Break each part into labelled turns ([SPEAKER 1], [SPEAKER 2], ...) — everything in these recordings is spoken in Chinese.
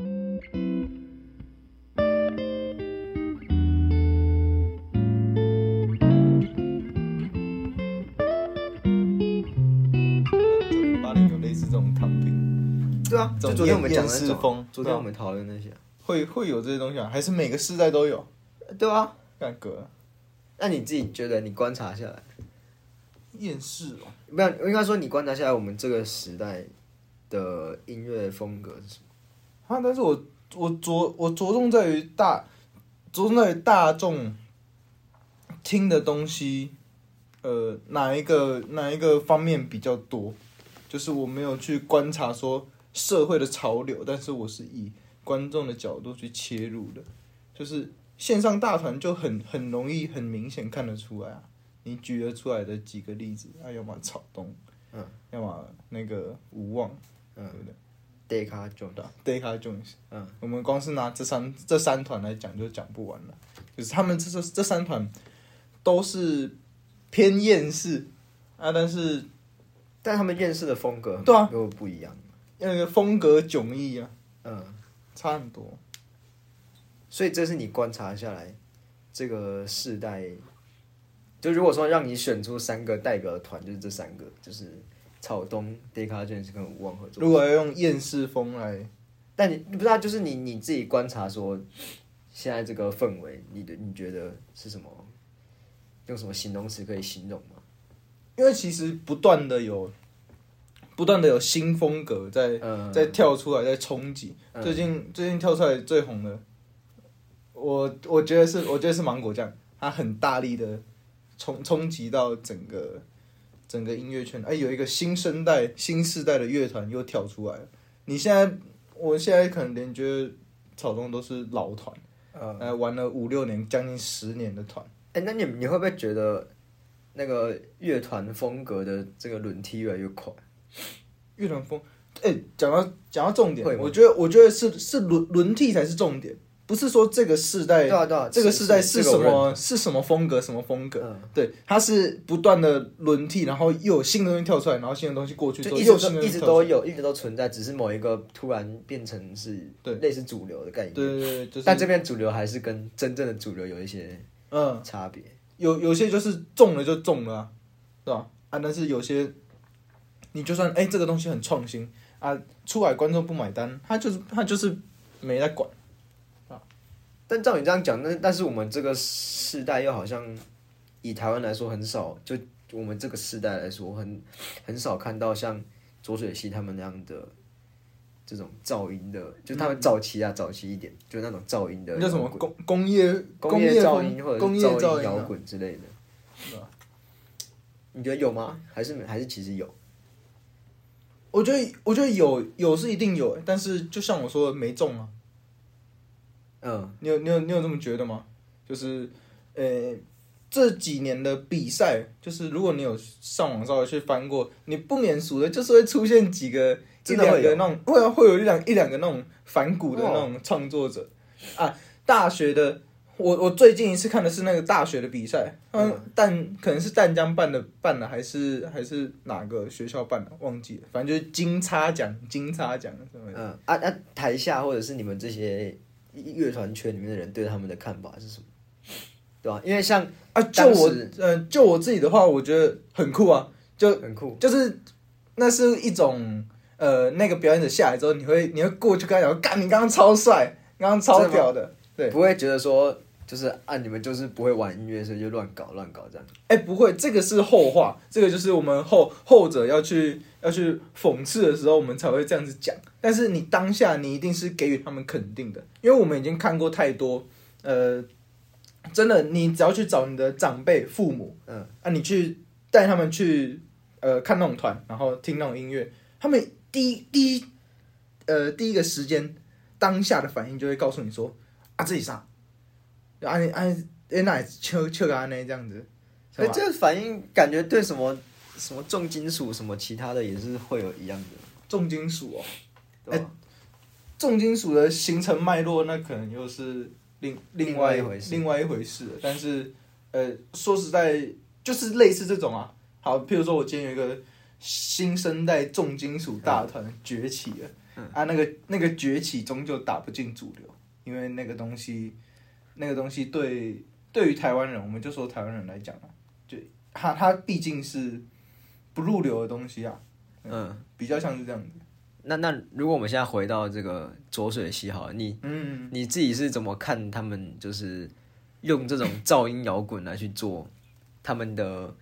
[SPEAKER 1] 九零八零有类似这种躺平，
[SPEAKER 2] 对啊，
[SPEAKER 1] 这种
[SPEAKER 2] 就昨天我们讲的
[SPEAKER 1] 厌
[SPEAKER 2] 那种昨天我们讨论那些，
[SPEAKER 1] 会会有这些东西啊？还是每个世代都有？
[SPEAKER 2] 对啊。
[SPEAKER 1] 干哥，
[SPEAKER 2] 那你自己觉得，你观察下来，
[SPEAKER 1] 厌世哦，
[SPEAKER 2] 不要应该说你观察下来，我们这个时代的音乐风格是什么？
[SPEAKER 1] 啊！但是我我着我着重在于大，着重在于大众听的东西，呃，哪一个哪一个方面比较多？就是我没有去观察说社会的潮流，但是我是以观众的角度去切入的，就是线上大团就很很容易很明显看得出来啊。你举得出来的几个例子，啊，要么草东，
[SPEAKER 2] 嗯，
[SPEAKER 1] 要么那个无望，
[SPEAKER 2] 嗯
[SPEAKER 1] 对不对？
[SPEAKER 2] ，Deca Jones，
[SPEAKER 1] 对啊，Deca Jones，
[SPEAKER 2] 嗯，
[SPEAKER 1] 我们光是拿这三这三团来讲就讲不完了，就是他们这这这三团都是偏厌世。啊，但是
[SPEAKER 2] 但他们厌世的风格
[SPEAKER 1] 对啊。
[SPEAKER 2] 又不一样，
[SPEAKER 1] 那个风格迥异啊，
[SPEAKER 2] 嗯，
[SPEAKER 1] 差很多。
[SPEAKER 2] 所以这是你观察下来这个世代，就如果说让你选出三个代表的团，就是这三个，就是草东、Deca Jones 跟吴望合作。
[SPEAKER 1] 如果要用厌世风来，
[SPEAKER 2] 但你不知道，就是你你自己观察说，现在这个氛围，你的你觉得是什么？用什么形容词可以形容吗？
[SPEAKER 1] 因为其实不断的有不断的有新风格在
[SPEAKER 2] 嗯，
[SPEAKER 1] 在跳出来，在冲击。
[SPEAKER 2] 嗯
[SPEAKER 1] 最近最近跳出来最红的，我我觉得是我觉得是芒果酱，它很大力的冲冲击到整个整个音乐圈。哎，有一个新生代、新世代的乐团又跳出来了。你现在，我现在可能连觉得草东都是老团，
[SPEAKER 2] 呃，
[SPEAKER 1] 呃，玩了五六年、将近十年的团。
[SPEAKER 2] 哎、那你你会不会觉得那个乐团风格的这个轮替越来越快？
[SPEAKER 1] 乐团风，哎、讲到讲到重点我觉得我觉得是是轮轮替才是重点，不是说这个世代
[SPEAKER 2] 对啊对啊，
[SPEAKER 1] 这个世代是什么是什么风格什么风格，
[SPEAKER 2] 嗯，
[SPEAKER 1] 对，它是不断的轮替，然后又有新的东西跳出来，然后新的东西过去
[SPEAKER 2] 就一直都一直都有，一直都存在，只是某一个突然变成是
[SPEAKER 1] 对
[SPEAKER 2] 类似主流的概念。
[SPEAKER 1] 对对对，就是
[SPEAKER 2] 但这边主流还是跟真正的主流有一些
[SPEAKER 1] 嗯，
[SPEAKER 2] 差别。
[SPEAKER 1] 有有些就是中了就中了、啊，对吧？啊，但是有些你就算哎、这个东西很创新啊，出来观众不买单，他就是他就是没在管。
[SPEAKER 2] 但照你这样讲，那但是我们这个世代又好像以台湾来说很少，就我们这个世代来说很很少看到像浊水溪他们那样的这种噪音的，就他们早期啊，早期一点，就那种噪音的
[SPEAKER 1] 那叫什么工工业
[SPEAKER 2] 工
[SPEAKER 1] 业
[SPEAKER 2] 噪音或者
[SPEAKER 1] 工业噪音摇
[SPEAKER 2] 滚之类的。你觉得有吗？还是还是其实有？
[SPEAKER 1] 我觉得我觉得有有是一定有，但是就像我说的没中啊。
[SPEAKER 2] 嗯，
[SPEAKER 1] 你有你有你有这么觉得吗？就是，呃，这几年的比赛，就是如果你有上网稍微去翻过，你不免俗的，就是会出现几个一两个那种，会啊会有一两一两个那种反骨的那种创作者、啊。大学的，我我最近一次看的是那个大学的比赛，嗯，但可能是淡江办的办的，还是还是哪个学校办的，忘记了，反正就是金叉奖金叉奖什么的。
[SPEAKER 2] 嗯啊啊，台下或者是你们这些乐团圈里面的人对他们的看法是什么？对吧、因为像
[SPEAKER 1] 啊，就我
[SPEAKER 2] 当时
[SPEAKER 1] 呃，就我自己的话，我觉得很酷啊，就
[SPEAKER 2] 很酷，
[SPEAKER 1] 就是那是一种呃，那个表演者下来之后，你会你会过去跟他讲，干，你刚刚超帅，刚刚超屌的，对，
[SPEAKER 2] 不会觉得说就是啊，你们就是不会玩音乐，所以就乱搞乱搞这样。
[SPEAKER 1] 哎、不会，这个是后话，这个就是我们后后者要去要去讽刺的时候，我们才会这样子讲。但是你当下你一定是给予他们肯定的，因为我们已经看过太多，呃，真的，你只要去找你的长辈、父母，
[SPEAKER 2] 嗯，
[SPEAKER 1] 啊，你去带他们去呃看那种团，然后听那种音乐，他们第一第一呃第一个时间当下的反应就会告诉你说啊自己上，啊你啊哎那秋秋个安呢这样子，是
[SPEAKER 2] 哎，
[SPEAKER 1] 吧
[SPEAKER 2] 这个反应感觉对什么什么重金属什么其他的也是会有一样的，
[SPEAKER 1] 重金属哦，
[SPEAKER 2] 对吧？
[SPEAKER 1] 重金属的形成脉络那可能又是另另外
[SPEAKER 2] 另外一回事。
[SPEAKER 1] 另外一回事。但是呃说实在就是类似这种啊，好，譬如说我今天有一个新生代重金属大团崛起了，啊，那个那个崛起终究打不进主流，因为那个东西，那个东西对对于台湾人，我们就说台湾人来讲啊，就他他毕竟是不入流的东西啊，
[SPEAKER 2] 嗯，
[SPEAKER 1] 比较像是这样子。
[SPEAKER 2] 那那如果我们现在回到这个浊水溪好了，你
[SPEAKER 1] 嗯，
[SPEAKER 2] 你自己是怎么看他们就是用这种噪音摇滚来去做他们的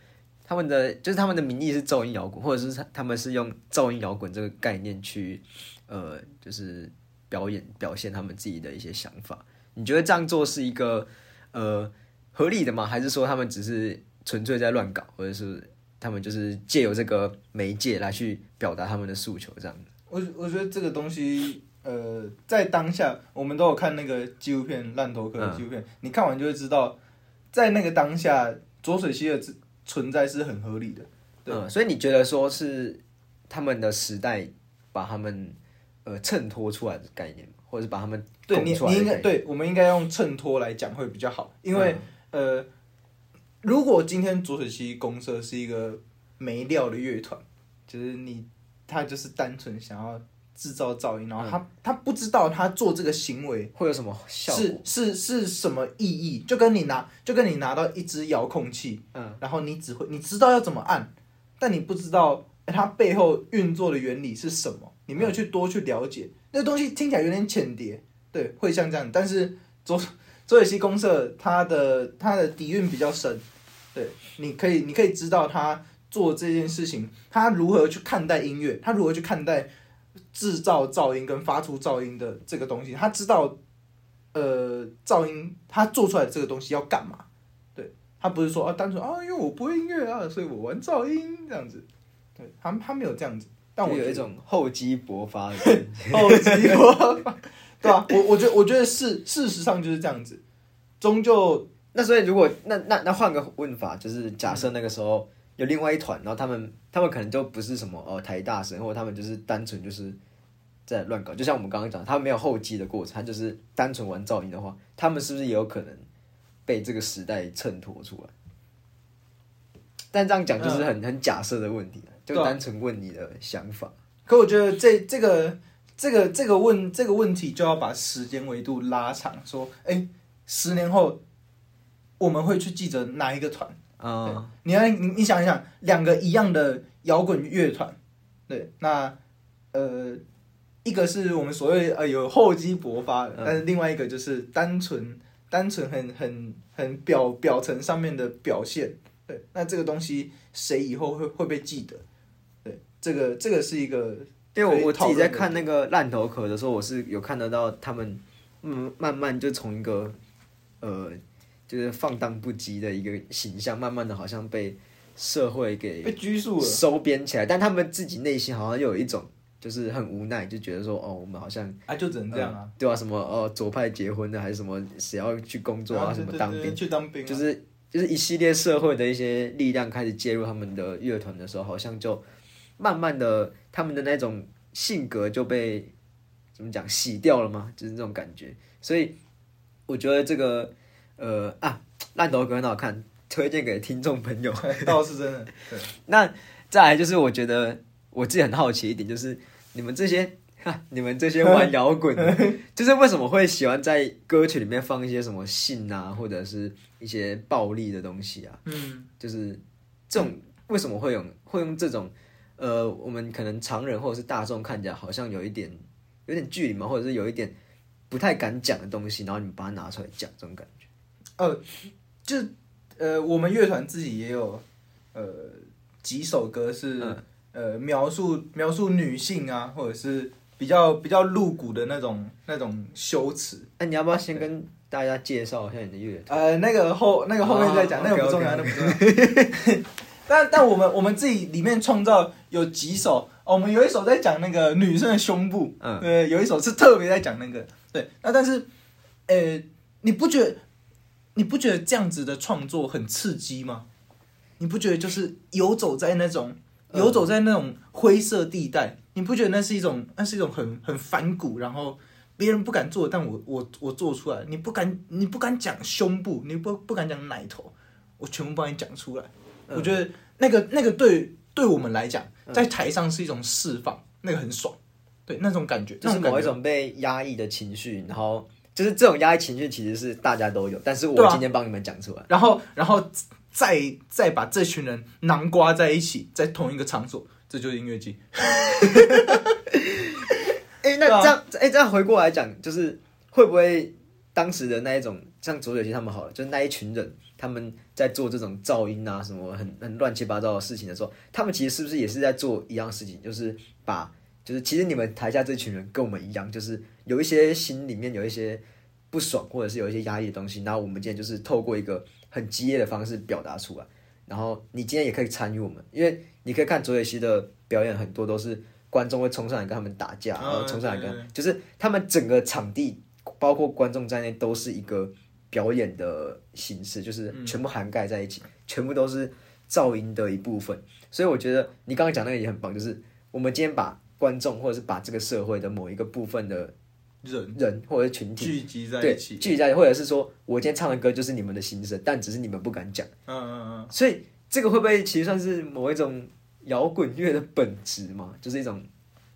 [SPEAKER 2] 他们的就是他们的名义是噪音摇滚，或者是他他们是用噪音摇滚这个概念去呃就是表演表现他们自己的一些想法？你觉得这样做是一个呃合理的吗？还是说他们只是纯粹在乱搞，或者是他们就是借由这个媒介来去表达他们的诉求这样？
[SPEAKER 1] 我我觉得这个东西，呃，在当下我们都有看那个纪录片《烂头壳》的纪录片，你看完就会知道，在那个当下，浊水溪的存在是很合理的。对。
[SPEAKER 2] 嗯，所以你觉得说是他们的时代把他们呃衬托出来的概念，或者是把他们
[SPEAKER 1] 对你，应该对，我们应该用衬托来讲会比较好，因为、
[SPEAKER 2] 嗯。
[SPEAKER 1] 呃，如果今天浊水溪公社是一个没料的乐团，就是你他就是单纯想要制造噪音，然后他、他不知道他做这个行为
[SPEAKER 2] 会有什么效果？
[SPEAKER 1] 是是是什么意义？就跟你拿就跟你拿到一支遥控器，
[SPEAKER 2] 嗯，
[SPEAKER 1] 然后你只会你知道要怎么按，但你不知道它背后运作的原理是什么，你没有去多去了解，那东西听起来有点浅碟，对，会像这样。但是左左水溪公社它的它的底蕴比较深，对，你可以你可以知道他做这件事情，他如何去看待音乐，他如何去看待制造噪音跟发出噪音的这个东西，他知道呃噪音他做出来这个东西要干嘛，对他不是说啊单纯啊因为我不会音乐啊，所以我玩噪音这样子，对他他没有这样子，但我
[SPEAKER 2] 有一种厚积薄发的感觉。
[SPEAKER 1] 厚积薄发，对啊，我我觉得我觉得事事实上就是这样子，终究
[SPEAKER 2] 那所以如果那那那换个问法，就是假设那个时候有另外一团，然后他们他们可能就不是什么哦台大生，或者他们就是单纯就是在乱搞，就像我们刚刚讲，他们没有后继的过程，他就是单纯玩噪音的话，他们是不是也有可能被这个时代衬托出来？但这样讲就是很、很假设的问题，就单纯问你的想法。
[SPEAKER 1] 可我觉得这这个这个这个问这个问题就要把时间维度拉长，说，哎、十年后我们会去记着哪一个团？
[SPEAKER 2] 啊、
[SPEAKER 1] 你要你你想一想，两个一样的摇滚乐团，对，那呃，一个是我们所谓呃有厚积薄发的，
[SPEAKER 2] 嗯。
[SPEAKER 1] 但是另外一个就是单纯单纯很很很表表层上面的表现，对，那这个东西谁以后会会被记得？对，这个这个是一个
[SPEAKER 2] 因为我我自己在看那个烂头壳的时候，我是有看得到他们，嗯，慢慢就从一个呃，就是放荡不羁的一个形象，慢慢的好像被社会给
[SPEAKER 1] 被拘束了。
[SPEAKER 2] 收编起来，但他们自己内心好像又有一种就是很无奈，就觉得说哦，我们好像
[SPEAKER 1] 啊，就只能这样啊，
[SPEAKER 2] 对啊，什么哦左派结婚的，还是什么谁要去工作啊，
[SPEAKER 1] 对
[SPEAKER 2] 什么当兵
[SPEAKER 1] 去当兵啊，
[SPEAKER 2] 就是就是一系列社会的一些力量开始介入他们的乐团的时候，好像就慢慢的他们的那种性格就被怎么讲洗掉了吗？就是那种感觉。所以我觉得这个呃啊烂头歌很好看，推荐给听众朋友。
[SPEAKER 1] 倒是真的，对，
[SPEAKER 2] 那再来就是我觉得我自己很好奇一点，就是你们这些。哈，你们这些玩摇滚的，就是为什么会喜欢在歌曲里面放一些什么性啊，或者是一些暴力的东西啊？
[SPEAKER 1] 嗯，
[SPEAKER 2] 就是这种为什么会用会用这种呃，我们可能常人或者是大众看起来好像有一点有点距离嘛，或者是有一点不太敢讲的东西，然后你们把它拿出来讲，这种感觉。
[SPEAKER 1] 呃，就呃，我们乐团自己也有呃几首歌是、
[SPEAKER 2] 嗯
[SPEAKER 1] 呃描述描述女性啊，或者是比较比较露骨的那种那种羞耻。
[SPEAKER 2] 那、你要不要先跟大家介绍一下你的乐团？
[SPEAKER 1] 呃，那个后那个后面再讲，
[SPEAKER 2] 哦
[SPEAKER 1] 那个不重要那不重要。但但我们我们自己里面创造有几首，哦我们有一首在讲那个女生的胸部，
[SPEAKER 2] 嗯
[SPEAKER 1] 对，有一首是特别在讲那个，对。那但是，呃，你不觉得你不觉得这样子的创作很刺激吗？你不觉得就是游走在那种
[SPEAKER 2] 嗯
[SPEAKER 1] 游走在那种灰色地带，你不觉得那是一种那是一种很很反骨，然后别人不敢做，但我我我做出来，你不敢你不敢讲胸部，你不不敢讲奶头，我全部帮你讲出来。我觉得那个那个对对我们来讲，在台上是一种释放，那个很爽。对那种感觉，
[SPEAKER 2] 就是某一种被压抑的情绪，然后就是这种压抑情绪其实是大家都有，但是我今天帮你们讲出来，
[SPEAKER 1] 然后然后再再把这群人囊括在一起，在同一个场所，这就是音乐季。
[SPEAKER 2] 哎、那这样，哎、这样回过来讲，就是会不会当时的那一种，像左水溪他们好了，就是那一群人，他们在做这种噪音啊，什么很很乱七八糟的事情的时候，他们其实是不是也是在做一样事情，就是把，就是其实你们台下这群人跟我们一样，就是有一些心里面有一些不爽，或者是有一些压抑的东西，然后我们今天就是透过一个很激烈的方式表达出来，然后你今天也可以参与我们，因为你可以看卓野希的表演，很多都是。观众会冲上来跟他们打架，
[SPEAKER 1] 嗯
[SPEAKER 2] 然后冲上来跟就是他们整个场地，包括观众在内，都是一个表演的形式，就是全部涵盖在一起，全部都是噪音的一部分。所以我觉得你刚刚讲那个也很棒，就是我们今天把观众或者是把这个社会的某一个部分的
[SPEAKER 1] 人
[SPEAKER 2] 人或者是群体
[SPEAKER 1] 聚集在一起，
[SPEAKER 2] 聚集在，或者是说我今天唱的歌就是你们的心声，但只是你们不敢讲。
[SPEAKER 1] 嗯嗯嗯，
[SPEAKER 2] 所以这个会不会其实算是某一种摇滚乐的本质嘛？就是一种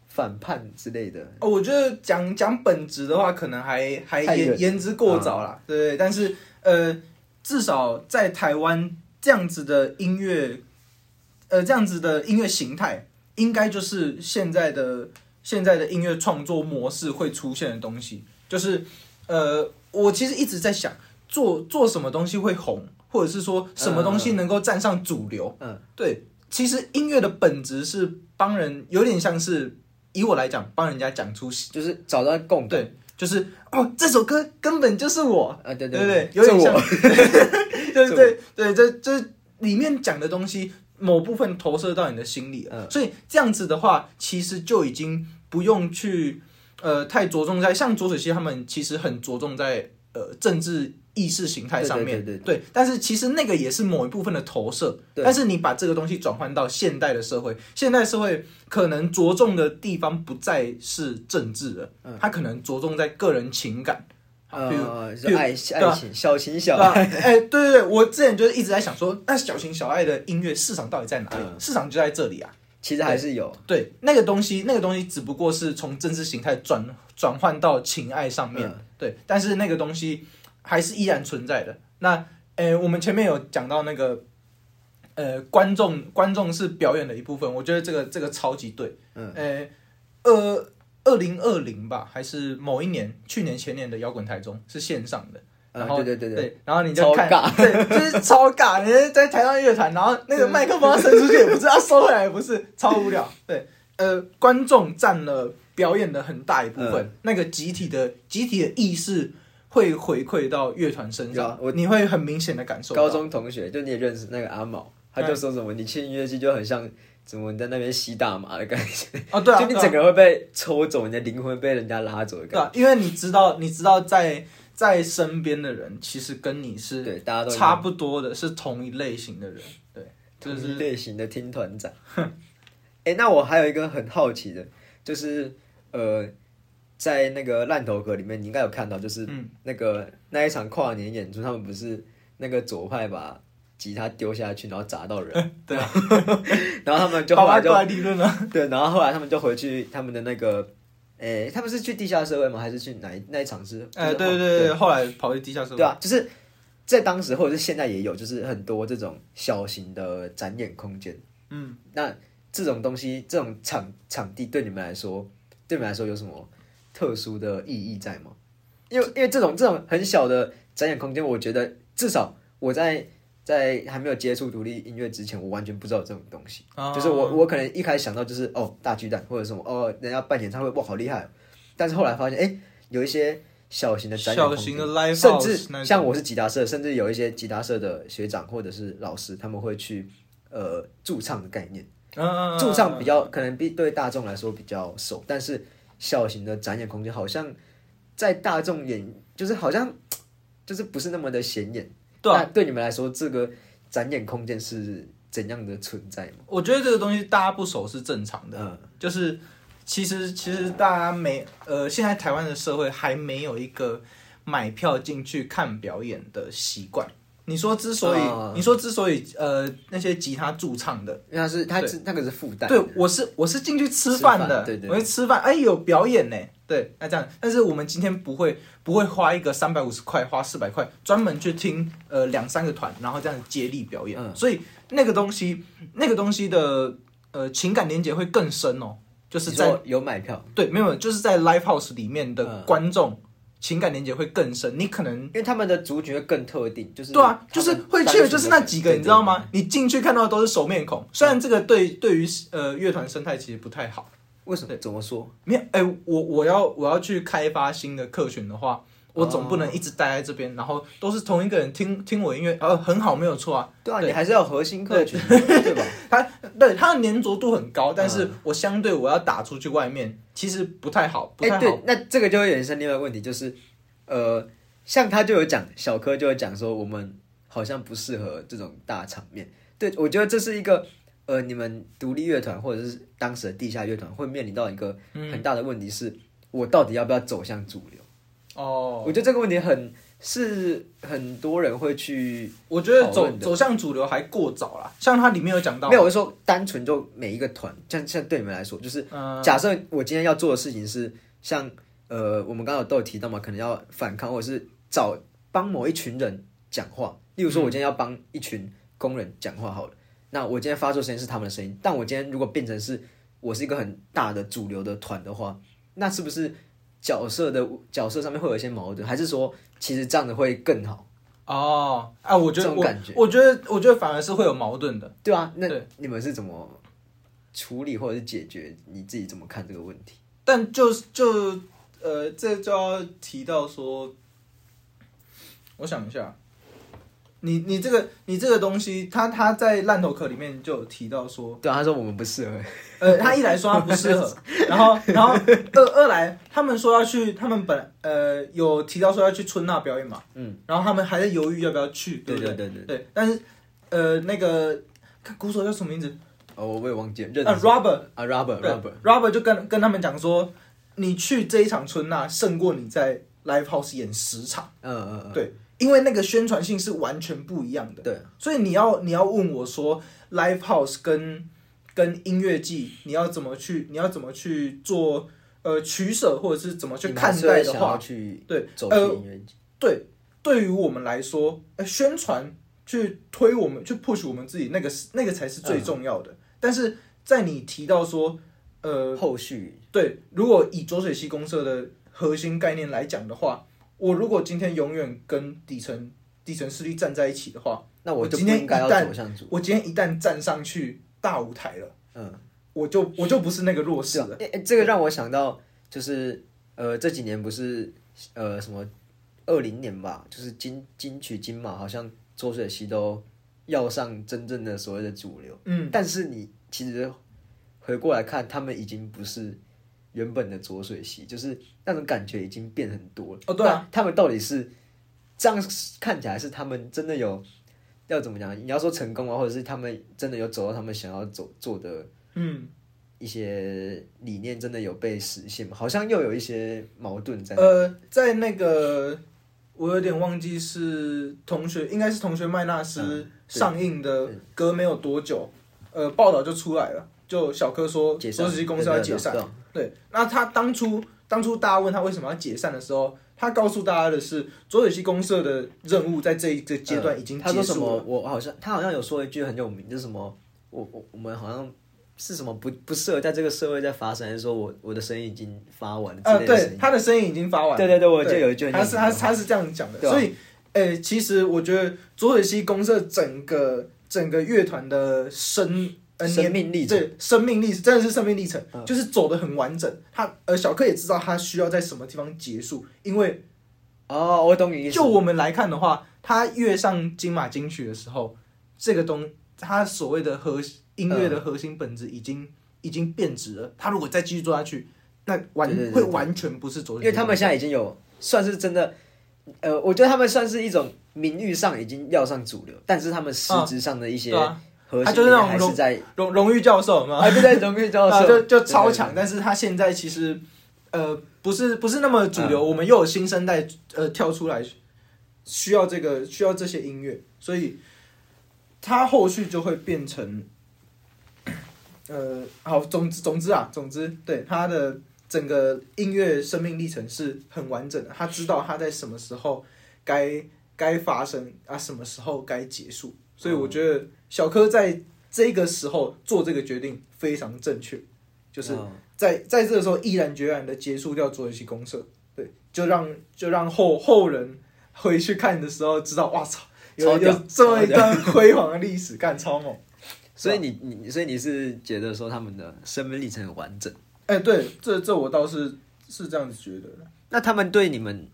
[SPEAKER 2] 反叛之类的。
[SPEAKER 1] 哦，我觉得讲讲本质的话，可能还还言言之过早啦，对？但是呃，至少在台湾这样子的音乐，呃，这样子的音乐形态，应该就是现在的现在的音乐创作模式会出现的东西。就是呃，我其实一直在想，做做什么东西会红，或者是说什么东西能够站上主流。
[SPEAKER 2] 嗯，
[SPEAKER 1] 对，其实音乐的本质是帮人，有点像是以我来讲，帮人家讲出
[SPEAKER 2] 就是找到共感。
[SPEAKER 1] 对，就是哦，这首歌根本就是我，
[SPEAKER 2] 啊，对
[SPEAKER 1] 对
[SPEAKER 2] 对
[SPEAKER 1] 对，有点像 对对对，这这里面讲的东西，某部分投射到你的心里了。
[SPEAKER 2] 嗯
[SPEAKER 1] 所以这样子的话，其实就已经不用去呃太着重在像左水溪他们，其实很着重在呃政治意识形态上面，
[SPEAKER 2] 对对
[SPEAKER 1] 但是其实那个也是某一部分的投射。但是你把这个东西转换到现代的社会，现代社会可能着重的地方不再是政治了，
[SPEAKER 2] 嗯
[SPEAKER 1] 它可能着重在个人情感。
[SPEAKER 2] 呃，
[SPEAKER 1] 比如
[SPEAKER 2] 是爱爱情，小情小？爱。
[SPEAKER 1] 哎、对对对，我之前就是一直在想说，那小情小爱的音乐市场到底在哪里？
[SPEAKER 2] 嗯
[SPEAKER 1] 市场就在这里啊。
[SPEAKER 2] 其实还是有，
[SPEAKER 1] 对，那个东西，那个东西只不过是从政治形态转转换到情爱上面，
[SPEAKER 2] 嗯
[SPEAKER 1] 对，但是那个东西还是依然存在的。那，呃，我们前面有讲到那个，呃，观众观众是表演的一部分，我觉得这个这个超级对。
[SPEAKER 2] 嗯，
[SPEAKER 1] 呃，二二零二零吧，还是某一年，去年前年的摇滚台中是线上的。然后、
[SPEAKER 2] 嗯对对对对，
[SPEAKER 1] 然后你就看，对，就是超尬。你在台上乐团，然后那个麦克风要伸出去也不是，要收回来也不是，超无聊。对，呃，观众占了表演的很大一部分，
[SPEAKER 2] 嗯
[SPEAKER 1] 那个集体的集体的意识会回馈到乐团身上
[SPEAKER 2] 我
[SPEAKER 1] 你会很明显的感受。
[SPEAKER 2] 高中同学就你也认识那个阿毛，他就说什么你去音乐季就很像怎么你在那边吸大麻的感觉，
[SPEAKER 1] 哦，对啊，
[SPEAKER 2] 就你整个人会被抽走，你的灵魂被人家拉走的感
[SPEAKER 1] 对啊，因为你知道，你知道在在身边的人其实跟你。是
[SPEAKER 2] 对，大家都
[SPEAKER 1] 差不多的，是同一类型的人。对，就是
[SPEAKER 2] 类型的听团长。哎、那我还有一个很好奇的，就是呃，在那个烂头壳里面，你应该有看到，就是
[SPEAKER 1] 嗯
[SPEAKER 2] 那个那一场跨年演出，他们不是那个左派把吉他丢下去，然后砸到人，
[SPEAKER 1] 对啊，
[SPEAKER 2] 然后他们就后来就
[SPEAKER 1] 理论了。
[SPEAKER 2] 对，然后后来他们就回去他们的那个，诶、他们是去地下社会吗？还是去哪那一场是？
[SPEAKER 1] 哎，
[SPEAKER 2] 就是
[SPEAKER 1] 对对对，后来跑去地下社会。
[SPEAKER 2] 对啊，就是在当时或者是现在也有，就是很多这种小型的展演空间。
[SPEAKER 1] 嗯，
[SPEAKER 2] 那这种东西，这种场场地对你们来说，对你们来说有什么特殊的意义在吗？因为因为这种这种很小的展演空间，我觉得至少我在在还没有接触独立音乐之前，我完全不知道这种东西。
[SPEAKER 1] 啊
[SPEAKER 2] 就是我我可能一开始想到就是哦大巨蛋或者什么哦人家办演唱会哇好厉害哦，但是后来发现哎有一些小型的展演
[SPEAKER 1] 小型的 live
[SPEAKER 2] 甚至像我是吉他社，甚至有一些吉他社的学长或者是老师，他们会去呃驻唱的概念。驻唱比较可能比对大众来说比较熟，但是小型的展演空间好像在大众眼就是好像就是不是那么的显眼。
[SPEAKER 1] 对啊
[SPEAKER 2] 那对你们来说，这个展演空间是怎样的存在吗？
[SPEAKER 1] 我觉得这个东西大家不熟是正常的，
[SPEAKER 2] 嗯
[SPEAKER 1] 就是其实其实大家没呃，现在台湾的社会还没有一个买票进去看表演的习惯。你说之所以、
[SPEAKER 2] 哦
[SPEAKER 1] 你说之所以呃那些吉他驻唱的，
[SPEAKER 2] 因为他是他是那个是附带的，
[SPEAKER 1] 对我是我是进去吃饭的，
[SPEAKER 2] 对对
[SPEAKER 1] 我去吃饭，哎有表演呢，对，那这样，但是我们今天不会不会花一个三百五十块花四百块专门去听呃两三个团，然后这样接力表演，
[SPEAKER 2] 嗯。
[SPEAKER 1] 所以那个东西那个东西的呃情感连接会更深哦，就是在
[SPEAKER 2] 说有买票，
[SPEAKER 1] 对没有就是在 live house 里面的
[SPEAKER 2] 嗯。
[SPEAKER 1] 观众。情感连接会更深，你可能
[SPEAKER 2] 因为他们的族群会更特定，就是
[SPEAKER 1] 对啊，就是会去的就是那几个，你知道吗？你进去看到的都是熟面孔，虽然这个对对于呃乐团生态其实不太好。
[SPEAKER 2] 为什么？怎么说？
[SPEAKER 1] 没有，哎、我我要我要去开发新的客群的话，我总不能
[SPEAKER 2] 哦
[SPEAKER 1] 一直待在这边，然后都是同一个人听听我音乐，呃，很好，没有错啊。
[SPEAKER 2] 对啊，
[SPEAKER 1] 对
[SPEAKER 2] 你还是要核心客群，对吧？
[SPEAKER 1] 他对，他的粘着度很高，但是
[SPEAKER 2] 嗯
[SPEAKER 1] 我相对我要打出去外面，其实不太好，不
[SPEAKER 2] 哎、
[SPEAKER 1] 太好。
[SPEAKER 2] 对，那这个就会衍生另外一个问题，就是呃，像他就有讲，小柯就有讲说，我们好像不适合这种大场面。对，我觉得这是一个呃，你们独立乐团或者是当时的地下乐团会面临到一个很大的问题是，我到底要不要走向主流？
[SPEAKER 1] 哦，
[SPEAKER 2] 我觉得这个问题很是很多人会去
[SPEAKER 1] 我觉得走走向主流还过早啦。像它里面有讲到，
[SPEAKER 2] 没有，我是说单纯就每一个团，像像对你们来说，就是
[SPEAKER 1] 嗯、
[SPEAKER 2] 假设我今天要做的事情是像呃，我们刚刚有都有提到嘛，可能要反抗或者是找帮某一群人讲话。例如说，我今天要帮一群工人讲话好了，那我今天发出声音是他们的声音，但我今天如果变成是我是一个很大的主流的团的话，那是不是角色的角色上面会有一些矛盾？还是说其实这样子会更好？
[SPEAKER 1] 哦，啊，我觉得我
[SPEAKER 2] 这种感觉
[SPEAKER 1] 我觉得我觉得反而是会有矛盾的。
[SPEAKER 2] 对啊，那你们是怎么处理或者是解决？你自己怎么看这个问题？
[SPEAKER 1] 但就就呃，这就要提到说，我想一下，你你这个你这个东西，他他在烂头壳里面就有提到说，
[SPEAKER 2] 对啊，他说我们不适合。
[SPEAKER 1] 呃，他一来说他不适合，然后然后二二来他们说要去，他们本呃有提到说要去春娜表演嘛，
[SPEAKER 2] 嗯，
[SPEAKER 1] 然后他们还在犹豫要不要去，对
[SPEAKER 2] 对对对对。
[SPEAKER 1] 对，但是呃那个看鼓手叫什么名字？
[SPEAKER 2] 哦，我也忘记了，认
[SPEAKER 1] 啊
[SPEAKER 2] 识
[SPEAKER 1] ，Robert
[SPEAKER 2] 啊
[SPEAKER 1] ，Robert，Robert，Robert 就跟跟他们讲说，你去这一场春娜胜过你在 Live House 演十场，
[SPEAKER 2] 嗯嗯嗯，
[SPEAKER 1] 对，因为那个宣传性是完全不一样的。
[SPEAKER 2] 对，
[SPEAKER 1] 所以你要你要问我说，Live House 跟跟音乐季，你要怎么去你要怎么去做呃取舍，或者是怎么去看待的话，
[SPEAKER 2] 去
[SPEAKER 1] 对
[SPEAKER 2] 走音乐季，
[SPEAKER 1] 对，对于我们来说，呃，宣传去推我们去 push 我们自己，那个是那个才是最重要的。但是在你提到说，呃，
[SPEAKER 2] 后续
[SPEAKER 1] 对，如果以浊水溪公社的核心概念来讲的话，我如果今天永远跟底层底层势力站在一起的话，
[SPEAKER 2] 那我
[SPEAKER 1] 今天
[SPEAKER 2] 应该要
[SPEAKER 1] 一旦我今天一旦站上去大舞台了，
[SPEAKER 2] 嗯，
[SPEAKER 1] 我就我就不是那个弱势了。
[SPEAKER 2] 诶诶这个让我想到就是呃这几年不是呃什么二零年吧，就是金金曲金马好像周水溪都要上真正的所谓的主流，
[SPEAKER 1] 嗯，
[SPEAKER 2] 但是你其实回过来看，他们已经不是原本的浊水溪，就是那种感觉已经变很多了。
[SPEAKER 1] 哦对啊
[SPEAKER 2] 他们到底是这样看起来是他们真的有要怎么讲？你要说成功啊，或者是他们真的有走到他们想要走做的
[SPEAKER 1] 嗯，
[SPEAKER 2] 一些理念，真的有被实现吗？好像又有一些矛盾在。
[SPEAKER 1] 呃，在那个我有点忘记是同学，应该是同学麦纳斯上映的隔没有多久，呃，报道就出来了，就小柯说
[SPEAKER 2] 解散
[SPEAKER 1] 浊水溪公司要解散
[SPEAKER 2] 对。
[SPEAKER 1] 那他当初当初大家问他为什么要解散的时候，他告诉大家的是浊水溪公社的任务在这一个阶段已经
[SPEAKER 2] 他说什么？
[SPEAKER 1] 结束了。
[SPEAKER 2] 我好像他好像有说一句很有名，就是什么？我我我们好像是什么不不适合在这个社会再发生，还是说我我的声音已经发完了之
[SPEAKER 1] 呃，对？他的声音已经发完了。
[SPEAKER 2] 对对对，我就
[SPEAKER 1] 对
[SPEAKER 2] 有一句
[SPEAKER 1] 他是他他是这样讲的，
[SPEAKER 2] 啊
[SPEAKER 1] 所以，呃，其实我觉得左水溪公社整个整个乐团的生呃
[SPEAKER 2] 生命历程，
[SPEAKER 1] 对生命历程真的是生命历程，
[SPEAKER 2] 嗯
[SPEAKER 1] 就是走的很完整。他呃小克也知道他需要在什么地方结束，因为
[SPEAKER 2] 哦，我懂你意思。
[SPEAKER 1] 就我们来看的话，他跃上金马金曲的时候，这个东他所谓的核音乐的核心本质已经、已经变质了。他如果再继续做下去，那完
[SPEAKER 2] 对对对对
[SPEAKER 1] 会完全不是浊水溪公社，
[SPEAKER 2] 因为他们现在已经有算是真的，呃，我觉得他们算是一种名誉上已经要上主流，但是他们实质上的一些
[SPEAKER 1] 对啊他就是那种
[SPEAKER 2] 还是在
[SPEAKER 1] 荣荣誉教授嘛，
[SPEAKER 2] 啊，对对，荣誉教
[SPEAKER 1] 啊，
[SPEAKER 2] 授
[SPEAKER 1] 就就超强，但是他现在其实呃不是不是那么主
[SPEAKER 2] 嗯。
[SPEAKER 1] 流，我们又有新生代呃跳出来，需要这个需要这些音乐，所以他后续就会变成，呃，好，总之总之啊，总之，对他的整个音乐生命历程是很完整的，他知道他在什么时候该该发生啊，什么时候该结束，所以我觉得小柯在这个时候做这个决定非常正确，就是
[SPEAKER 2] 嗯
[SPEAKER 1] 在在这个时候毅然决然的结束掉左水溪公社，对，就让就让后后人回去看的时候知道，哇操，有有这么一段辉煌的历史，干超猛。
[SPEAKER 2] 所以你你所以你是觉得说他们的生命历程很完整？
[SPEAKER 1] 哎、对，这这我倒是是这样子觉得的。
[SPEAKER 2] 那他们对你们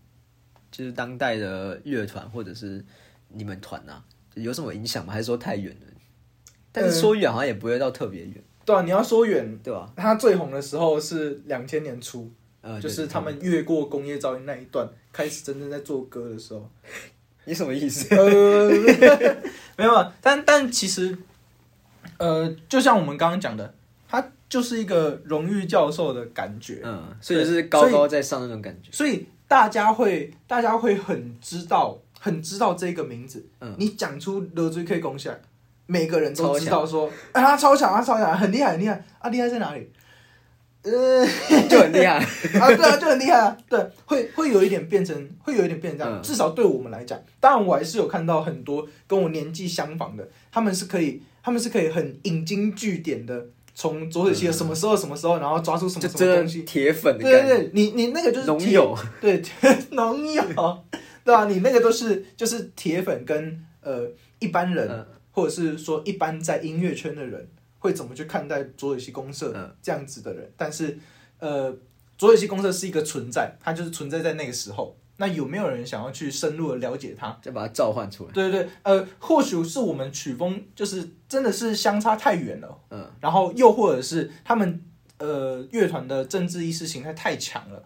[SPEAKER 2] 就是当代的乐团或者是你们团啊，有什么影响吗？还是说太远了？但是说远好像也不会到特别远，
[SPEAKER 1] 对啊，你要说远，
[SPEAKER 2] 对吧？
[SPEAKER 1] 他最红的时候是两千年初，
[SPEAKER 2] 呃，
[SPEAKER 1] 就是他们越过工业噪音那一段，开始真正在做歌的时候。
[SPEAKER 2] 你什么意思？
[SPEAKER 1] 呃，没有啊，但但其实，呃，就像我们刚刚讲的，他就是一个荣誉教授的感觉，
[SPEAKER 2] 嗯，所以就是高高在上那种感觉。
[SPEAKER 1] 所以大家会大家会很知道很知道这个名字。
[SPEAKER 2] 嗯
[SPEAKER 1] 你讲出勒追 K 攻下，每个人都知道说，哎，他超强，他超强，很厉害，很厉害啊！厉害在哪里？呃，
[SPEAKER 2] 就很厉害。
[SPEAKER 1] 啊，对啊，就很厉害啊，对，会会有一点变成，会有一点变成这样。
[SPEAKER 2] 嗯
[SPEAKER 1] 至少对我们来讲，当然我还是有看到很多跟我年纪相仿的，他们是可以，他们是可以很引经据典的，从左水溪的什么时候什么时候，然后抓出什么什么东西。
[SPEAKER 2] 铁粉的
[SPEAKER 1] 对对对，你你那个就是铁
[SPEAKER 2] 农友。
[SPEAKER 1] 对，农友，对啊，你那个都是就是铁粉跟呃一般人，
[SPEAKER 2] 嗯
[SPEAKER 1] 或者是说一般在音乐圈的人会怎么去看待左水溪公社
[SPEAKER 2] 嗯
[SPEAKER 1] 这样子的人，但是呃，左水溪公社是一个存在，它就是存在在那个时候。那有没有人想要去深入的了解它？
[SPEAKER 2] 再把它召唤出来。
[SPEAKER 1] 对对对，呃，或许是我们曲风就是真的是相差太远了，
[SPEAKER 2] 嗯，
[SPEAKER 1] 然后又或者是他们呃乐团的政治意识形态太强了，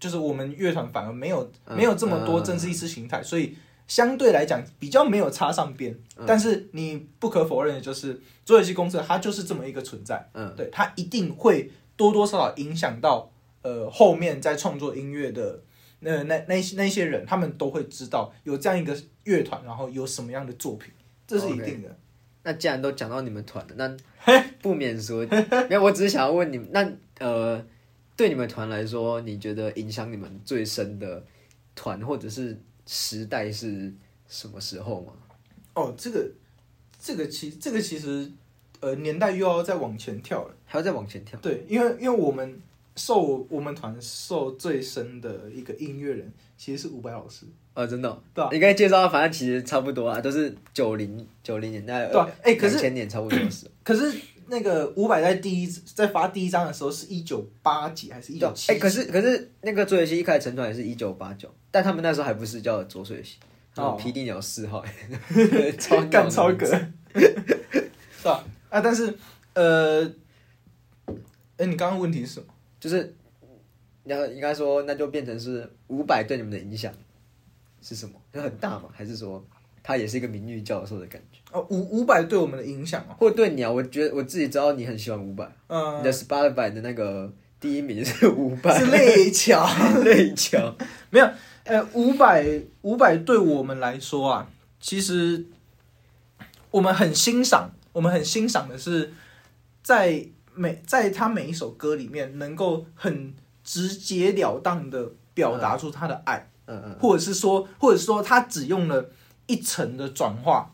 [SPEAKER 1] 就是我们乐团反而没有
[SPEAKER 2] 嗯
[SPEAKER 1] 没有这么多政治意识形态，所以相对来讲比较没有插上边。
[SPEAKER 2] 嗯
[SPEAKER 1] 但是你不可否认的就是，左水溪公社它就是这么一个存在，
[SPEAKER 2] 嗯，
[SPEAKER 1] 对，它一定会多多少少影响到呃后面在创作音乐的。那那那那些人，他们都会知道有这样一个乐团，然后有什么样的作品，这是一定的。
[SPEAKER 2] 那既然都讲到你们团了，那 不免说，没有，我只是想要问你们，那呃，对你们团来说，你觉得影响你们最深的团或者是时代是什么时候吗？
[SPEAKER 1] 哦，这个这个其这个其实呃年代又要再往前跳了。
[SPEAKER 2] 还要再往前跳？
[SPEAKER 1] 对，因为因为我们受我们团受最深的一个音乐人其实是伍佰老师，
[SPEAKER 2] 呃，真的哦、
[SPEAKER 1] 对啊
[SPEAKER 2] 你刚才介绍，反正其实差不多啊，都是九零九零年代，
[SPEAKER 1] 对啊哎可是
[SPEAKER 2] 两千年差不多是。
[SPEAKER 1] 可是那个伍佰在第一在发第一张的时候是一九八几还是一九七？
[SPEAKER 2] 哎、可是可是那个左水溪一开始成团也是一九八九，但他们那时候还不是叫左水溪，
[SPEAKER 1] 哦
[SPEAKER 2] 哦，霹雳鸟四号，超
[SPEAKER 1] 干超
[SPEAKER 2] 格
[SPEAKER 1] 格，是吧？啊，但是呃，哎，你刚刚问题是什么？
[SPEAKER 2] 就是，然后应该说，那就变成是伍佰对你们的影响是什么？就很大嘛？还是说他也是一个名誉教授的感觉？
[SPEAKER 1] 哦，五五百对我们的影响哦，
[SPEAKER 2] 或对你啊，我觉得我自己知道你很喜欢伍佰，
[SPEAKER 1] 嗯、
[SPEAKER 2] 你的 Spotify 的那个第一名是伍佰，
[SPEAKER 1] 是泪桥。
[SPEAKER 2] 泪桥，
[SPEAKER 1] 没有，呃，五百五百对我们来说啊，其实我们很欣赏，我们很欣赏的是在每在他每一首歌里面能够很直截了当的表达出他的爱，
[SPEAKER 2] 嗯嗯，
[SPEAKER 1] 或者是说，或者是说他只用了一层的转化，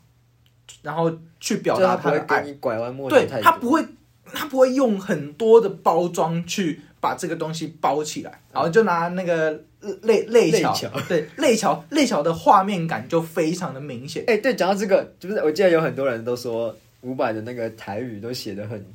[SPEAKER 1] 然后去表达他的爱。
[SPEAKER 2] 你拐弯抹角
[SPEAKER 1] 对，他不会，他不会用很多的包装去把这个东西包起来，然后就拿那个泪泪桥，对泪桥泪桥的画面感就非常的明显。
[SPEAKER 2] 哎、对，讲到这个，就是我记得有很多人都说伍佰的那个台语都写的很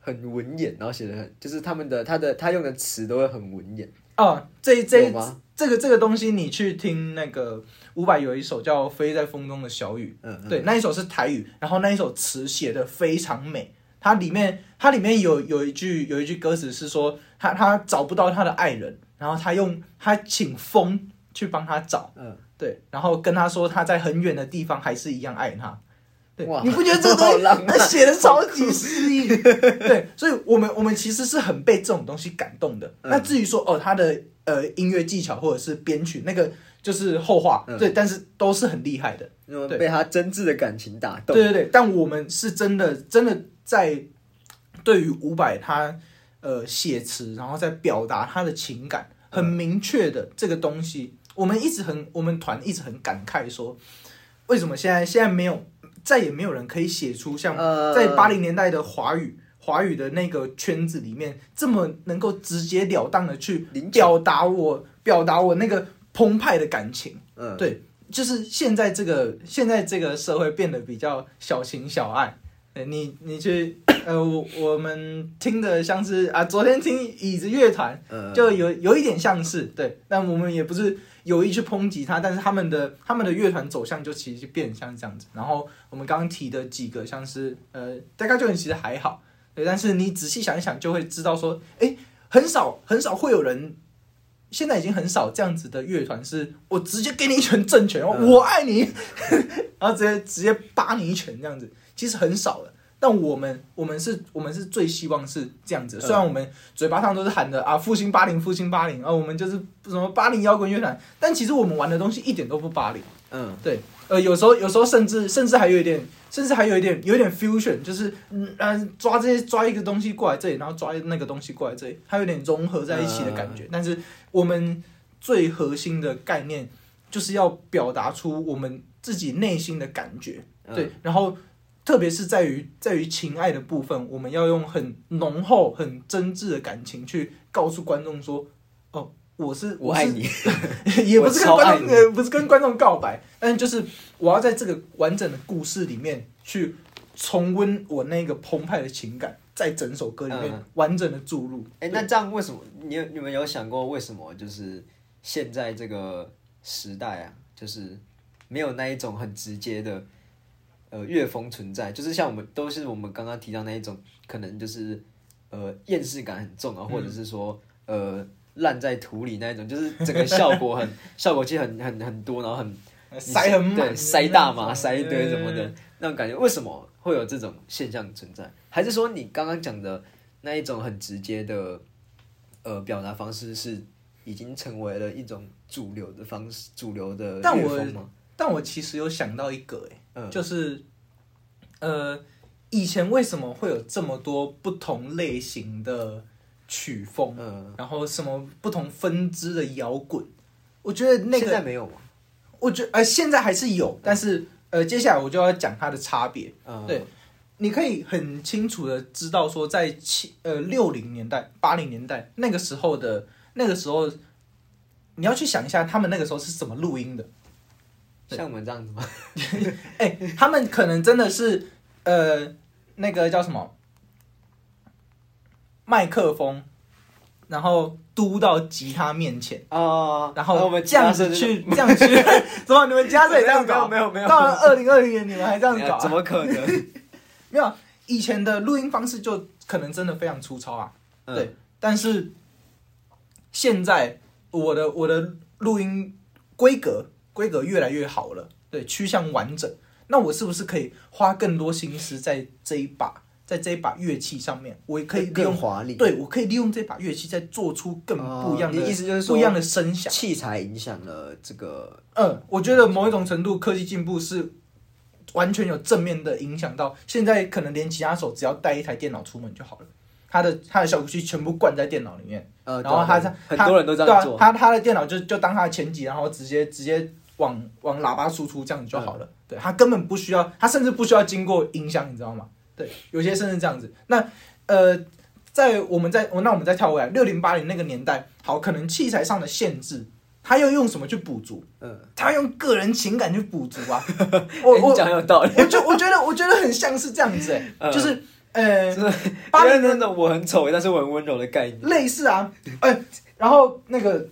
[SPEAKER 2] 很文言，然后写的很，就是他们的他的他用的词都会很文言，
[SPEAKER 1] 哦，这这？这个这个东西，你去听那个伍佰有一首叫《飞在风中的小雨》，
[SPEAKER 2] 嗯嗯，
[SPEAKER 1] 对，那一首是台语，然后那一首词写的非常美。它里面它里面有有一句有一句歌词是说，他他找不到他的爱人，然后他用他请风去帮他找，
[SPEAKER 2] 嗯，
[SPEAKER 1] 对，然后跟他说他在很远的地方还是一样爱他，你不觉得这个东西 写的超级诗意？对，所以我们我们其实是很被这种东西感动的。
[SPEAKER 2] 嗯
[SPEAKER 1] 那至于说哦，他的呃音乐技巧或者是编曲，那个就是后话，
[SPEAKER 2] 嗯
[SPEAKER 1] 对，但是都是很厉害的。
[SPEAKER 2] 那么
[SPEAKER 1] 对
[SPEAKER 2] 被他真挚的感情打动。
[SPEAKER 1] 对对对，但我们是真的真的在对于伍佰他呃写词，然后在表达他的情感，很明确的这个东西，我们一直很我们团一直很感慨说，为什么现在现在没有再也没有人可以写出像
[SPEAKER 2] 呃，
[SPEAKER 1] 在八零年代的华语。华语的那个圈子里面，这么能够直截了当的去表达我表达我那个澎湃的感情，
[SPEAKER 2] 嗯，
[SPEAKER 1] 对，就是现在这个现在这个社会变得比较小情小爱。对你你去呃，我我们听的像是啊，昨天听椅子乐团
[SPEAKER 2] 嗯，
[SPEAKER 1] 就有有一点像是对，但我们也不是有意去抨击他，但是他们的他们的乐团走向就其实就变得像这样子。然后我们刚刚提的几个像是呃，大概就其实还好，对，但是你仔细想一想就会知道说，哎，很少很少会有人。现在已经很少这样子的乐团，是我直接给你一拳正拳，然后
[SPEAKER 2] 嗯
[SPEAKER 1] 我爱你，然后直接直接扒你一拳这样子，其实很少了。但我们我们是我们是最希望是这样子，
[SPEAKER 2] 嗯
[SPEAKER 1] 虽然我们嘴巴上都是喊的啊复兴八零复兴八零，啊我们就是什么八零摇滚乐团，但其实我们玩的东西一点都不八零。
[SPEAKER 2] 嗯，
[SPEAKER 1] 对，呃，有时候有时候甚至甚至还有一点，甚至还有一点有一点 fusion，就是嗯嗯抓这些抓一个东西过来这里，然后抓那个东西过来这里，它有点融合在一起的感觉。但是我们最核心的概念就是要表达出我们自己内心的感觉，
[SPEAKER 2] 嗯
[SPEAKER 1] 对，然后。特别是在于在于情爱的部分，我们要用很浓厚、很真挚的感情去告诉观众说：“哦，我是是
[SPEAKER 2] 我爱你，
[SPEAKER 1] 也不是跟观众呃，不是跟观众告白，但是就是我要在这个完整的故事里面去重温我那个澎湃的情感，在整首歌里面
[SPEAKER 2] 嗯。
[SPEAKER 1] 完整的注入。
[SPEAKER 2] 哎，那这样为什么你有你们有想过为什么就是现在这个时代啊，就是没有那一种很直接的呃乐风存在，就是像我们都是我们刚刚提到那一种，可能就是呃厌世感很重啊，或者是说呃烂在土里那一种，就是整个效果很 效果其实很很很多，然后很
[SPEAKER 1] 塞很满
[SPEAKER 2] 对，塞大麻，塞一堆什么的
[SPEAKER 1] 嗯
[SPEAKER 2] 那种感觉，为什么会有这种现象存在？还是说你刚刚讲的那一种很直接的呃表达方式是已经成为了一种主流的方式，主流的
[SPEAKER 1] 但我？但我其实有想到一个、欸，
[SPEAKER 2] 嗯
[SPEAKER 1] 就是呃，以前为什么会有这么多不同类型的曲风，
[SPEAKER 2] 嗯，
[SPEAKER 1] 然后什么不同分支的摇滚？我觉得那
[SPEAKER 2] 现
[SPEAKER 1] 个
[SPEAKER 2] 在没有吗？
[SPEAKER 1] 我觉呃现在还是有，但是呃接下来我就要讲它的差别。
[SPEAKER 2] 嗯，
[SPEAKER 1] 对你可以很清楚的知道说，在七呃六零年代、八零年代那个时候的那个时候，你要去想一下他们那个时候是怎么录音的。
[SPEAKER 2] 像我们这样子吗？
[SPEAKER 1] 哎、他们可能真的是呃那个叫什么麦克风，然后嘟到吉他面前。
[SPEAKER 2] 啊
[SPEAKER 1] 然后
[SPEAKER 2] 我们
[SPEAKER 1] 这样子去，这样去，怎么你们家这也这样搞？
[SPEAKER 2] 没有没有
[SPEAKER 1] 到了二零二零年，你们还这样搞、啊？
[SPEAKER 2] 怎么可能？
[SPEAKER 1] 没有啊？以前的录音方式就可能真的非常粗糙啊。
[SPEAKER 2] 嗯
[SPEAKER 1] 对，但是现在我的我的录音规格规格越来越好了，对，趋向完整。那我是不是可以花更多心思在这一把在这一把乐器上面？我也可以利用，
[SPEAKER 2] 更华丽。
[SPEAKER 1] 对我可以利用这把乐器再做出更不一样的、
[SPEAKER 2] 意思就是说
[SPEAKER 1] 不一样的声响。
[SPEAKER 2] 器材影响了这个，
[SPEAKER 1] 嗯，我觉得某一种程度科技进步是完全有正面的影响到。现在可能连吉他手只要带一台电脑出门就好了，他的他的小鼓器全部灌在电脑里面，
[SPEAKER 2] 呃，
[SPEAKER 1] 然后他
[SPEAKER 2] 很多人都这
[SPEAKER 1] 对啊，
[SPEAKER 2] 样做，
[SPEAKER 1] 他他的电脑就就当他的前级，然后直接直接往往喇叭输出这样子就好了。
[SPEAKER 2] 嗯
[SPEAKER 1] 对他根本不需要，他甚至不需要经过音箱，你知道吗？对，有些甚至这样子。那呃，在我们在我那我们再跳回来六零八零那个年代，好，可能器材上的限制，他又用什么去补足？
[SPEAKER 2] 嗯，
[SPEAKER 1] 他用个人情感去补足啊。我我
[SPEAKER 2] 讲有道理。
[SPEAKER 1] 我就我觉得我觉得很像是这样子哎、
[SPEAKER 2] 嗯
[SPEAKER 1] 就是 呃
[SPEAKER 2] 真的
[SPEAKER 1] 八零年
[SPEAKER 2] 因为那种我很丑，但是我很温柔的概念。
[SPEAKER 1] 类似啊，哎、然后那个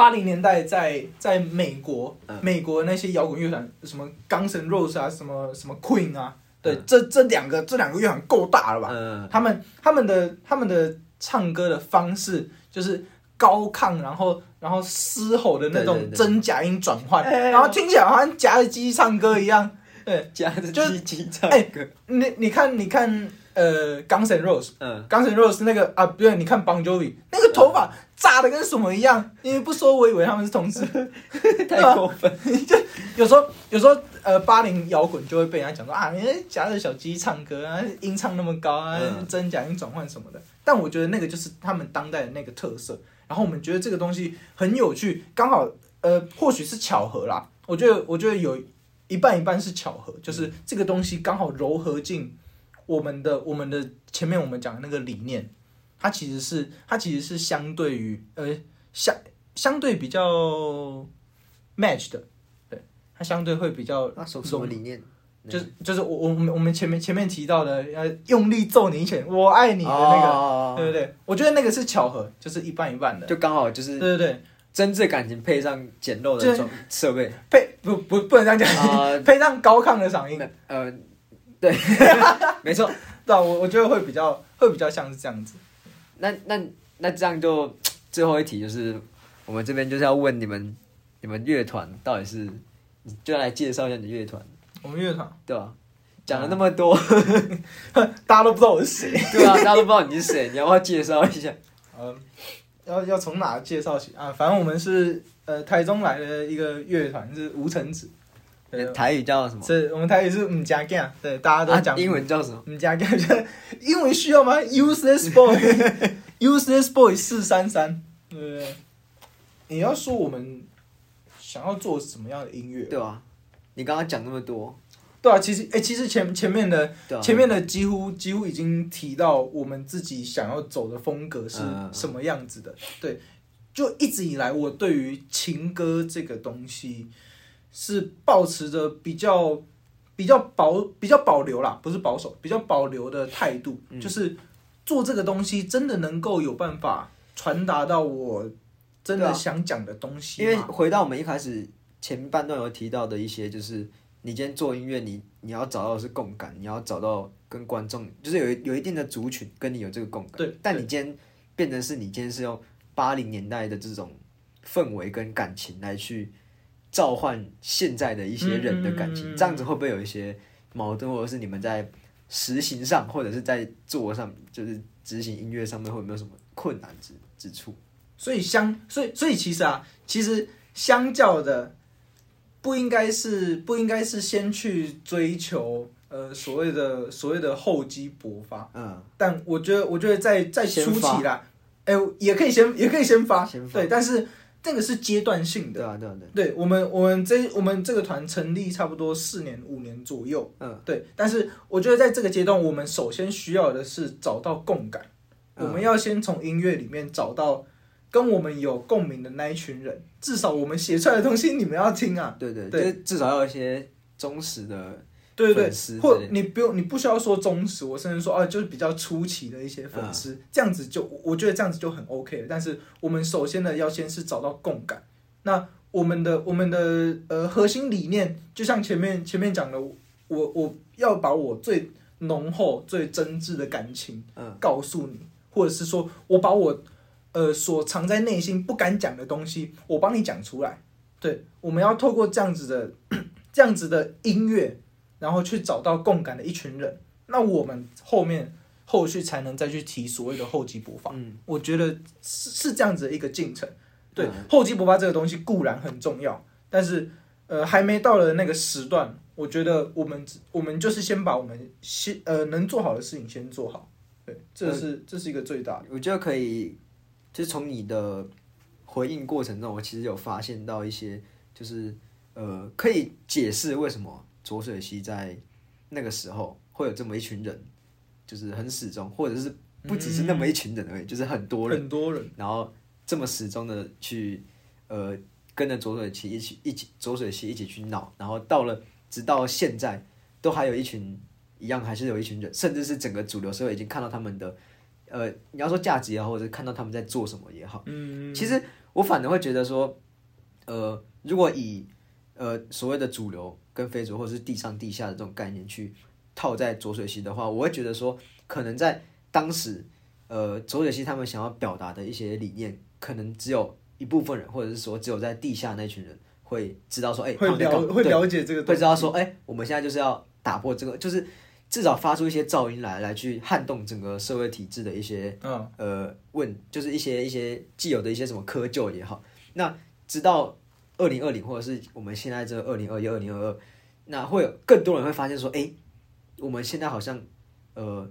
[SPEAKER 1] 八零年代在在美国，
[SPEAKER 2] 嗯。
[SPEAKER 1] 美国那些摇滚乐团，什么 Guns N' Roses 啊，什么什么 Queen 啊，对，
[SPEAKER 2] 嗯。
[SPEAKER 1] 这这两个这两个乐团够大了吧？
[SPEAKER 2] 嗯，
[SPEAKER 1] 他们他们的他们的唱歌的方式就是高亢，然后然后嘶吼的那种真假音转换，
[SPEAKER 2] 哎。
[SPEAKER 1] 然后听起来好像夹着鸡唱歌一样。对，
[SPEAKER 2] 夹着
[SPEAKER 1] 就
[SPEAKER 2] 鸡鸡唱
[SPEAKER 1] 哎
[SPEAKER 2] 歌，
[SPEAKER 1] 你你看你看呃，Guns N' Roses。
[SPEAKER 2] 嗯
[SPEAKER 1] ，Guns N' Roses 那个啊，不对，你看 Bon Jovi 那个头发炸的跟什么一样，因为不说我以为他们是同事。
[SPEAKER 2] 太过分，就
[SPEAKER 1] 有时候有时候呃，八零摇滚就会被人家讲说啊，你夹着小鸡唱歌啊，音唱那么高啊，
[SPEAKER 2] 嗯
[SPEAKER 1] 真假音转换什么的。但我觉得那个就是他们当代的那个特色。然后我们觉得这个东西很有趣，刚好呃，或许是巧合啦。我觉得我觉得有一半一半是巧合，就是这个东西刚好糅合进我们的我们的前面我们讲的那个理念，它其实是它其实是相对于呃相相对比较 match 的，对，它相对会比较
[SPEAKER 2] 那什什么理念？
[SPEAKER 1] 就是就是我我们我们前面前面提到的呃用力揍你一拳，我爱你的那个，
[SPEAKER 2] 哦
[SPEAKER 1] 对不对？我觉得那个是巧合，就是一半一半的，
[SPEAKER 2] 就刚好就是
[SPEAKER 1] 对对对，
[SPEAKER 2] 真挚感情配上简陋
[SPEAKER 1] 就
[SPEAKER 2] 的装设备
[SPEAKER 1] 配不不不能这样讲，
[SPEAKER 2] 啊，
[SPEAKER 1] 配上高亢的嗓音，
[SPEAKER 2] 呃，对，没错。
[SPEAKER 1] 对啊，我我觉得会比较会比较像是这样子。
[SPEAKER 2] 那那那这样就最后一题就是，我们这边就是要问你们，你们乐团到底是，你就来介绍一下你的乐团，
[SPEAKER 1] 我们乐团
[SPEAKER 2] 对吧？讲了那么多，
[SPEAKER 1] 大家都不知道我是谁，
[SPEAKER 2] 对啊，大家都不知道你是谁，你要不要介绍一下？
[SPEAKER 1] 嗯，要要从哪介绍起啊？反正我们是呃台中来的一个乐团，是无尘子。对
[SPEAKER 2] 台语叫什么？
[SPEAKER 1] 是我们台语是唔加 g 对，大家都讲、
[SPEAKER 2] 啊英文叫什么？
[SPEAKER 1] 唔加 g 英文需要吗？Useless boy，Useless boy 四三三，对不对？你要说我们想要做什么样的音乐？
[SPEAKER 2] 对啊？你刚刚讲那么多，
[SPEAKER 1] 对啊，其实哎、其实前前面的前面的几乎几乎已经提到我们自己想要走的风格是
[SPEAKER 2] 嗯
[SPEAKER 1] 什么样子的。对，就一直以来我对于情歌这个东西是保持着比较比较保比较保留啦，不是保守，比较保留的态度，
[SPEAKER 2] 嗯。
[SPEAKER 1] 就是做这个东西真的能够有办法传达到我真的想讲的东西
[SPEAKER 2] 因为回到我们一开始前半段有提到的一些，就是你今天做音乐，你你要找到的是共感，你要找到跟观众，就是有有一定的族群跟你有这个共感。
[SPEAKER 1] 对。
[SPEAKER 2] 但你今天变成是你今天是用八零年代的这种氛围跟感情来去召唤现在的一些人的感情，这样子会不会有一些矛盾，或者是你们在实行上，或者是在做上，就是执行音乐上面会有没有什么困难之之处？
[SPEAKER 1] 所以相，所以所以其实啊，其实相较的，不应该是不应该是先去追求呃所谓的所谓的厚积薄发，
[SPEAKER 2] 嗯，
[SPEAKER 1] 但我觉得我觉得在在初期啦，哎、也可以先也可以先发，
[SPEAKER 2] 先发。
[SPEAKER 1] 对，但是这个是阶段性的。
[SPEAKER 2] 对啊，对啊，对啊，
[SPEAKER 1] 对我们，我们这我们这个团成立差不多四年五年左右，
[SPEAKER 2] 嗯，
[SPEAKER 1] 对。但是我觉得在这个阶段，我们首先需要的是找到共感，
[SPEAKER 2] 嗯。
[SPEAKER 1] 我们要先从音乐里面找到跟我们有共鸣的那一群人，至少我们写出来的东西你们要听啊，
[SPEAKER 2] 对对，
[SPEAKER 1] 对。
[SPEAKER 2] 就是至少要有一些忠实的，
[SPEAKER 1] 对对对，或你不用你不需要说忠实，我甚至说啊，就是比较初期的一些粉
[SPEAKER 2] 嗯
[SPEAKER 1] 丝，这样子就我觉得这样子就很 OK 了。但是我们首先呢，要先是找到共感。那我们的我们的呃核心理念，就像前面前面讲的，我我要把我最浓厚、最真挚的感情
[SPEAKER 2] 嗯
[SPEAKER 1] 告诉你，或者是说我把我呃所藏在内心不敢讲的东西，我帮你讲出来。对，我们要透过这样子的 这样子的音乐，然后去找到共感的一群人，那我们后面后续才能再去提所谓的厚积薄发。
[SPEAKER 2] 嗯，
[SPEAKER 1] 我觉得是是这样子的一个进程。对，
[SPEAKER 2] 嗯
[SPEAKER 1] 厚积薄发这个东西固然很重要，但是呃还没到了那个时段，我觉得我们我们就是先把我们先呃能做好的事情先做好。对，这是、这是一个最大的。
[SPEAKER 2] 我觉得可以，就是从你的回应过程中，我其实有发现到一些，就是呃，可以解释为什么浊水溪在那个时候会有这么一群人，就是很始终，或者是不只是那么一群人而已，就是很多人，
[SPEAKER 1] 很多人，
[SPEAKER 2] 然后这么始终的去呃跟着浊水溪一起一起浊水溪一起去闹，然后到了直到现在，都还有一群一样，还是有一群人，甚至是整个主流社会已经看到他们的呃，你要说价值也好，或者是看到他们在做什么也好，
[SPEAKER 1] 嗯，
[SPEAKER 2] 其实我反而会觉得说，呃，如果以呃所谓的主流跟非洲或者是地上地下的这种概念去套在浊水溪的话，我会觉得说，可能在当时，呃，浊水溪他们想要表达的一些理念，可能只有一部分人，或者是说只有在地下那群人会知道说，哎、他
[SPEAKER 1] 会了会了解这个，
[SPEAKER 2] 会知道说，哎、我们现在就是要打破这个，就是至少发出一些噪音来，来去撼动整个社会体制的一些
[SPEAKER 1] 嗯
[SPEAKER 2] 呃问，就是一些一些既有的一些什么窠臼也好。那直到二零二零，或者是我们现在这二零二一、二零二二，那会有更多人会发现说，哎、我们现在好像呃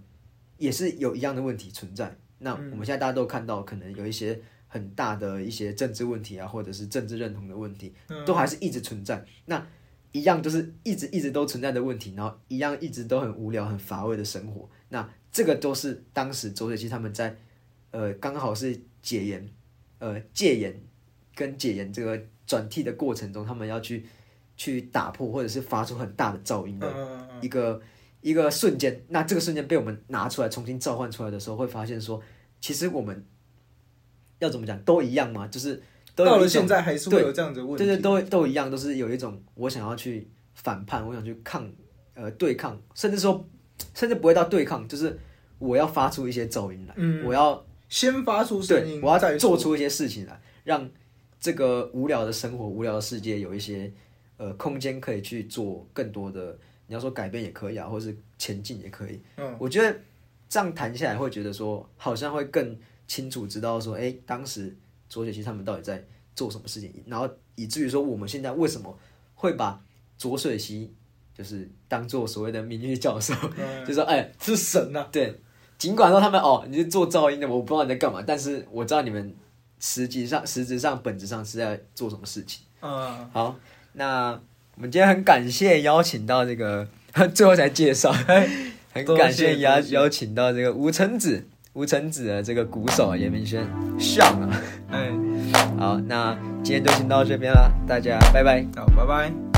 [SPEAKER 2] 也是有一样的问题存在。那我们现在大家都看到，可能有一些很大的一些政治问题啊，或者是政治认同的问题，都还是一直存在。那一样就是一直一直都存在的问题，然后一样一直都很无聊、很乏味的生活。那这个都是当时周水溪他们在呃刚好是解严、呃戒严跟解严这个转替的过程中，他们要去去打破或者是发出很大的噪音的
[SPEAKER 1] 嗯
[SPEAKER 2] 一个一个瞬间。那这个瞬间被我们拿出来重新召唤出来的时候，会发现说，其实我们要怎么讲都一样嘛，就是
[SPEAKER 1] 到了现在还是会有这样子的问题，
[SPEAKER 2] 对对，都都一样，都是有一种我想要去反叛，我想去抗呃对抗，甚至说甚至不会到对抗，就是我要发出一些噪音来，
[SPEAKER 1] 嗯。
[SPEAKER 2] 我要
[SPEAKER 1] 先发出声，音，
[SPEAKER 2] 我要
[SPEAKER 1] 再
[SPEAKER 2] 做出一些事情来，让这个无聊的生活、无聊的世界有一些呃空间可以去做更多的，你要说改变也可以啊，或是前进也可以。
[SPEAKER 1] 嗯，
[SPEAKER 2] 我觉得这样谈下来，会觉得说好像会更清楚知道说，哎，当时左水溪他们到底在做什么事情，然后以至于说我们现在为什么会把左水溪就是当做所谓的名誉教授，
[SPEAKER 1] 嗯。
[SPEAKER 2] 就说哎，
[SPEAKER 1] 是神呐，
[SPEAKER 2] 对，尽管说他们哦，你是做噪音的，我不知道你在干嘛，但是我知道你们实际上、实质上、本质上是在做什么事情。
[SPEAKER 1] 嗯，
[SPEAKER 2] 好，那我们今天很感谢邀请到这个，最后才介绍，很感谢邀邀请到这个吴承子，吴承子的这个鼓手严明轩像啊。
[SPEAKER 1] 哎，
[SPEAKER 2] 好，那今天就先到这边了，大家拜拜。
[SPEAKER 1] 好，拜拜。